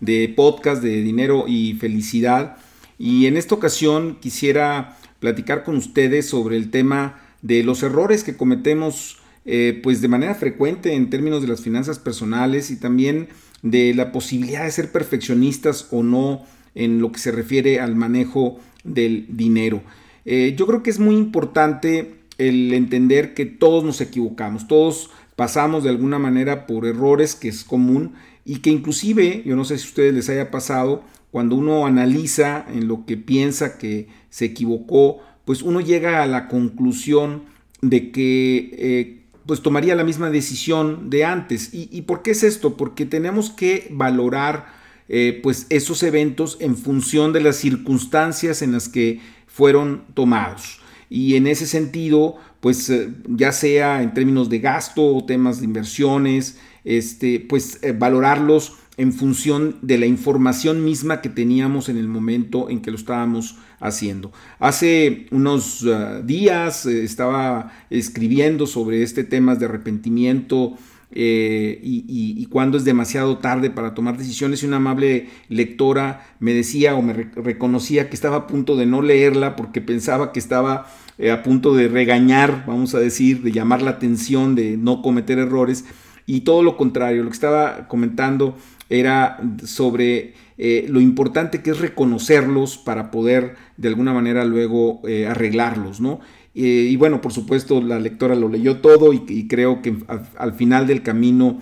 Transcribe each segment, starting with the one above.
de podcast de dinero y felicidad. Y en esta ocasión quisiera platicar con ustedes sobre el tema de los errores que cometemos eh, pues de manera frecuente en términos de las finanzas personales y también de la posibilidad de ser perfeccionistas o no en lo que se refiere al manejo del dinero. Eh, yo creo que es muy importante el entender que todos nos equivocamos, todos pasamos de alguna manera por errores que es común y que inclusive, yo no sé si a ustedes les haya pasado, cuando uno analiza en lo que piensa que se equivocó, pues uno llega a la conclusión de que eh, pues tomaría la misma decisión de antes. ¿Y, por qué es esto? Porque tenemos que valorar eh, pues esos eventos en función de las circunstancias en las que fueron tomados. Y en ese sentido, pues eh, ya sea en términos de gasto o temas de inversiones, este, pues eh, valorarlos en función de la información misma que teníamos en el momento en que lo estábamos haciendo. Hace unos uh, días eh, estaba escribiendo sobre este tema de arrepentimiento eh, y, cuando es demasiado tarde para tomar decisiones y una amable lectora me decía o me reconocía que estaba a punto de no leerla porque pensaba que estaba a punto de regañar, vamos a decir, de llamar la atención, de no cometer errores y todo lo contrario, lo que estaba comentando era sobre eh, lo importante que es reconocerlos para poder de alguna manera luego eh, arreglarlos, ¿no? Eh, y bueno, por supuesto, la lectora lo leyó todo y, creo que al, final del camino,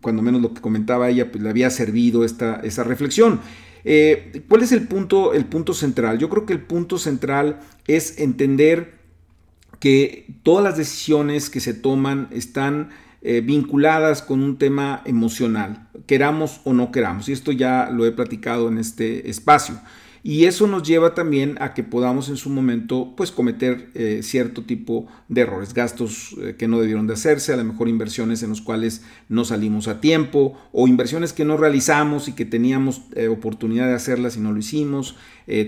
cuando menos lo que comentaba ella, pues le había servido esta, esa reflexión. ¿Cuál es el punto, el punto central? Yo creo que el punto central es entender que todas las decisiones que se toman están eh, vinculadas con un tema emocional, queramos o no queramos. Y esto ya lo he platicado en este espacio. Y eso nos lleva también a que podamos en su momento pues cometer eh, cierto tipo de errores, gastos eh, que no debieron de hacerse, a lo mejor inversiones en los cuales no salimos a tiempo o inversiones que no realizamos y que teníamos oportunidad de hacerlas y no lo hicimos,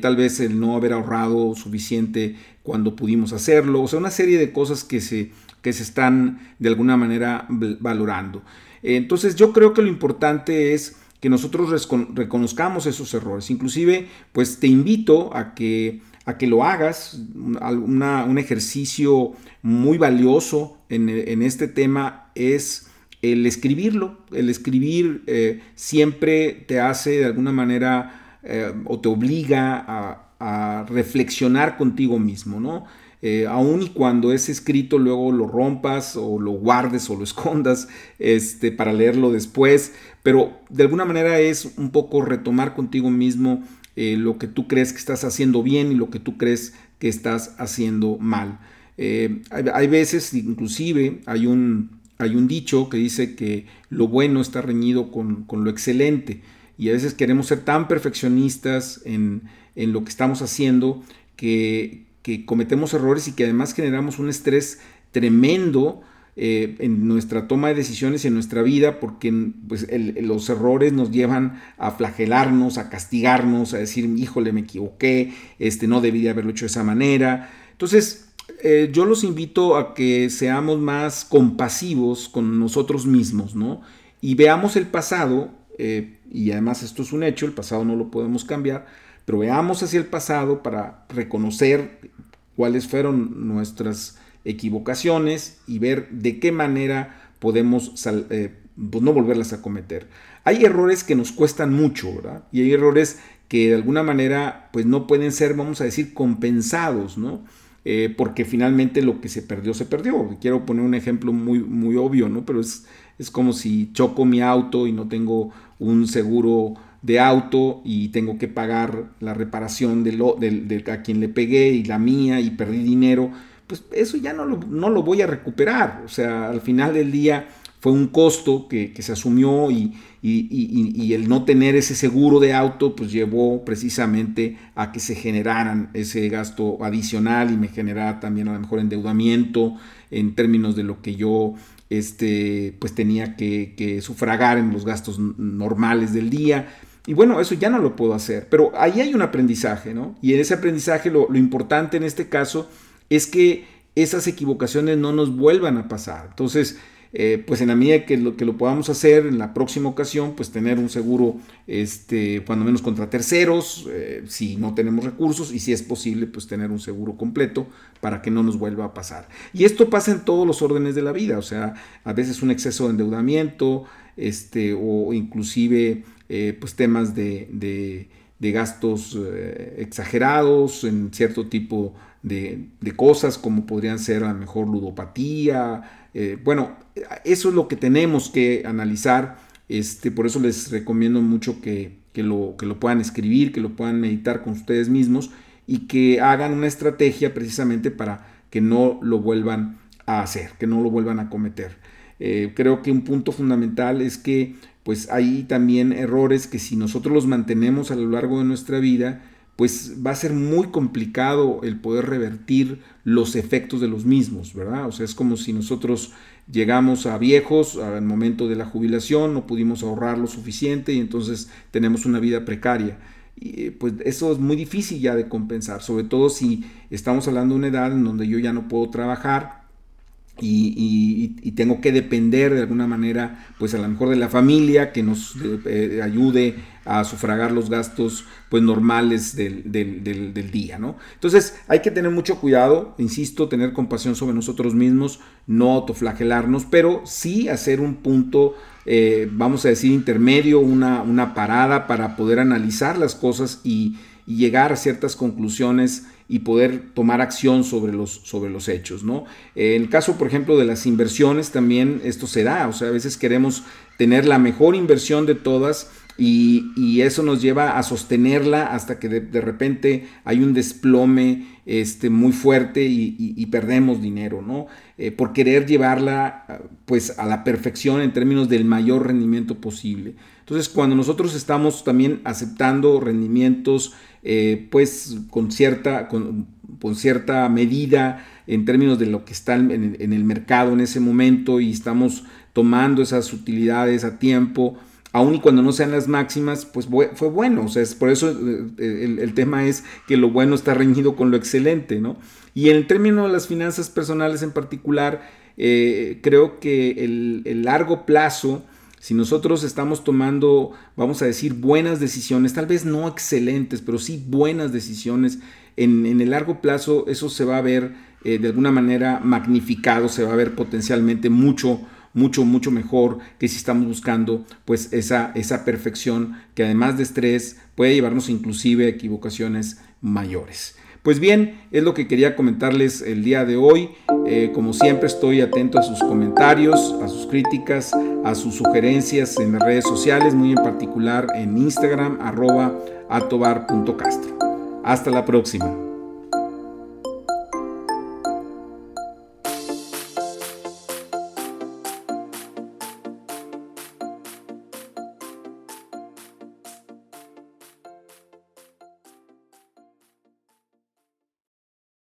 tal vez el no haber ahorrado suficiente cuando pudimos hacerlo, o sea, una serie de cosas que se que se están de alguna manera valorando. Entonces yo creo que lo importante es que nosotros reconozcamos esos errores. Inclusive, pues te invito a que, a que lo hagas, un ejercicio muy valioso en, este tema es el escribirlo. El escribir eh, siempre te hace de alguna manera eh, o te obliga a, a reflexionar contigo mismo, ¿no? Eh, aun y cuando es escrito luego lo rompas o lo guardes o lo escondas este, para leerlo después, pero de alguna manera es un poco retomar contigo mismo eh, lo que tú crees que estás haciendo bien y lo que tú crees que estás haciendo mal. Eh, hay, veces, inclusive, hay un, hay un dicho que dice que lo bueno está reñido con, lo excelente y a veces queremos ser tan perfeccionistas en, en lo que estamos haciendo que, que cometemos errores y que además generamos un estrés tremendo eh, en nuestra toma de decisiones y en nuestra vida, porque pues, los errores nos llevan a flagelarnos, a castigarnos, a decir, híjole, me equivoqué, este, no debí de haberlo hecho de esa manera. Entonces, eh, yo los invito a que seamos más compasivos con nosotros mismos, ¿no? Y veamos el pasado, eh, y además esto es un hecho, el pasado no lo podemos cambiar, pero veamos hacia el pasado para reconocer cuáles fueron nuestras equivocaciones y ver de qué manera podemos eh, pues, no volverlas a cometer. Hay errores que nos cuestan mucho, ¿verdad? Y hay errores que de alguna manera pues no pueden ser, vamos a decir, compensados, ¿no? Eh, porque finalmente lo que se perdió, se perdió. Quiero poner un ejemplo muy, muy obvio, ¿no? Pero es, es como si choco mi auto y no tengo un seguro de auto y tengo que pagar la reparación de, lo, a quien le pegué y la mía y perdí dinero, pues eso ya no lo, no lo voy a recuperar. O sea, al final del día fue un costo que, se asumió y, y, el no tener ese seguro de auto pues llevó precisamente a que se generaran ese gasto adicional y me generara también a lo mejor endeudamiento en términos de lo que yo este, pues tenía que, sufragar en los gastos normales del día. Y bueno, eso ya no lo puedo hacer, pero ahí hay un aprendizaje, ¿no? Y en ese aprendizaje lo, importante en este caso es que esas equivocaciones no nos vuelvan a pasar. Entonces, eh, pues en la medida que lo, que lo podamos hacer en la próxima ocasión, pues tener un seguro, este, cuando menos contra terceros, eh, si no tenemos recursos y si es posible, pues tener un seguro completo para que no nos vuelva a pasar. Y esto pasa en todos los órdenes de la vida, o sea, a veces un exceso de endeudamiento, este, o inclusive eh, pues temas de, de, gastos exagerados en cierto tipo de, cosas como podrían ser a lo mejor ludopatía, eh, bueno, eso es lo que tenemos que analizar. Este, por eso les recomiendo mucho que, lo, que lo puedan escribir, que lo puedan meditar con ustedes mismos y que hagan una estrategia precisamente para que no lo vuelvan a hacer, que no lo vuelvan a cometer. Eh, creo que un punto fundamental es que pues hay también errores que si nosotros los mantenemos a lo largo de nuestra vida, pues va a ser muy complicado el poder revertir los efectos de los mismos, ¿verdad? O sea, es como si nosotros llegamos a viejos al momento de la jubilación, no pudimos ahorrar lo suficiente y entonces tenemos una vida precaria. Y pues eso es muy difícil ya de compensar, sobre todo si estamos hablando de una edad en donde yo ya no puedo trabajar, y, tengo que depender de alguna manera, pues a lo mejor de la familia que nos eh, ayude a sufragar los gastos pues normales del, día, ¿no? Entonces hay que tener mucho cuidado, insisto, tener compasión sobre nosotros mismos, no autoflagelarnos, pero sí hacer un punto, eh, vamos a decir, intermedio, una, una parada para poder analizar las cosas y llegar a ciertas conclusiones y poder tomar acción sobre los, sobre los hechos. ¿no? En el caso, por ejemplo, de las inversiones, también esto se da. O sea, a veces queremos tener la mejor inversión de todas y, eso nos lleva a sostenerla hasta que de, repente hay un desplome este, muy fuerte y, perdemos dinero, ¿no? Eh, por querer llevarla pues a la perfección en términos del mayor rendimiento posible. Entonces, cuando nosotros estamos también aceptando rendimientos eh, pues con cierta, con, cierta medida en términos de lo que está en, en el mercado en ese momento y estamos tomando esas utilidades a tiempo, aun y cuando no sean las máximas, pues fue bueno. O sea, es por eso eh, el, tema es que lo bueno está reñido con lo excelente, ¿no? Y en el término de las finanzas personales en particular, eh, creo que el, largo plazo, si nosotros estamos tomando, vamos a decir, buenas decisiones, tal vez no excelentes, pero sí buenas decisiones, en, el largo plazo eso se va a ver eh, de alguna manera magnificado, se va a ver potencialmente mucho mucho, mucho mejor que si estamos buscando pues esa, esa perfección que además de estrés puede llevarnos inclusive a equivocaciones mayores. Pues bien, es lo que quería comentarles el día de hoy. Eh, como siempre estoy atento a sus comentarios, a sus críticas, a sus sugerencias en las redes sociales, muy en particular en Instagram arroba atobar.castro. Hasta la próxima.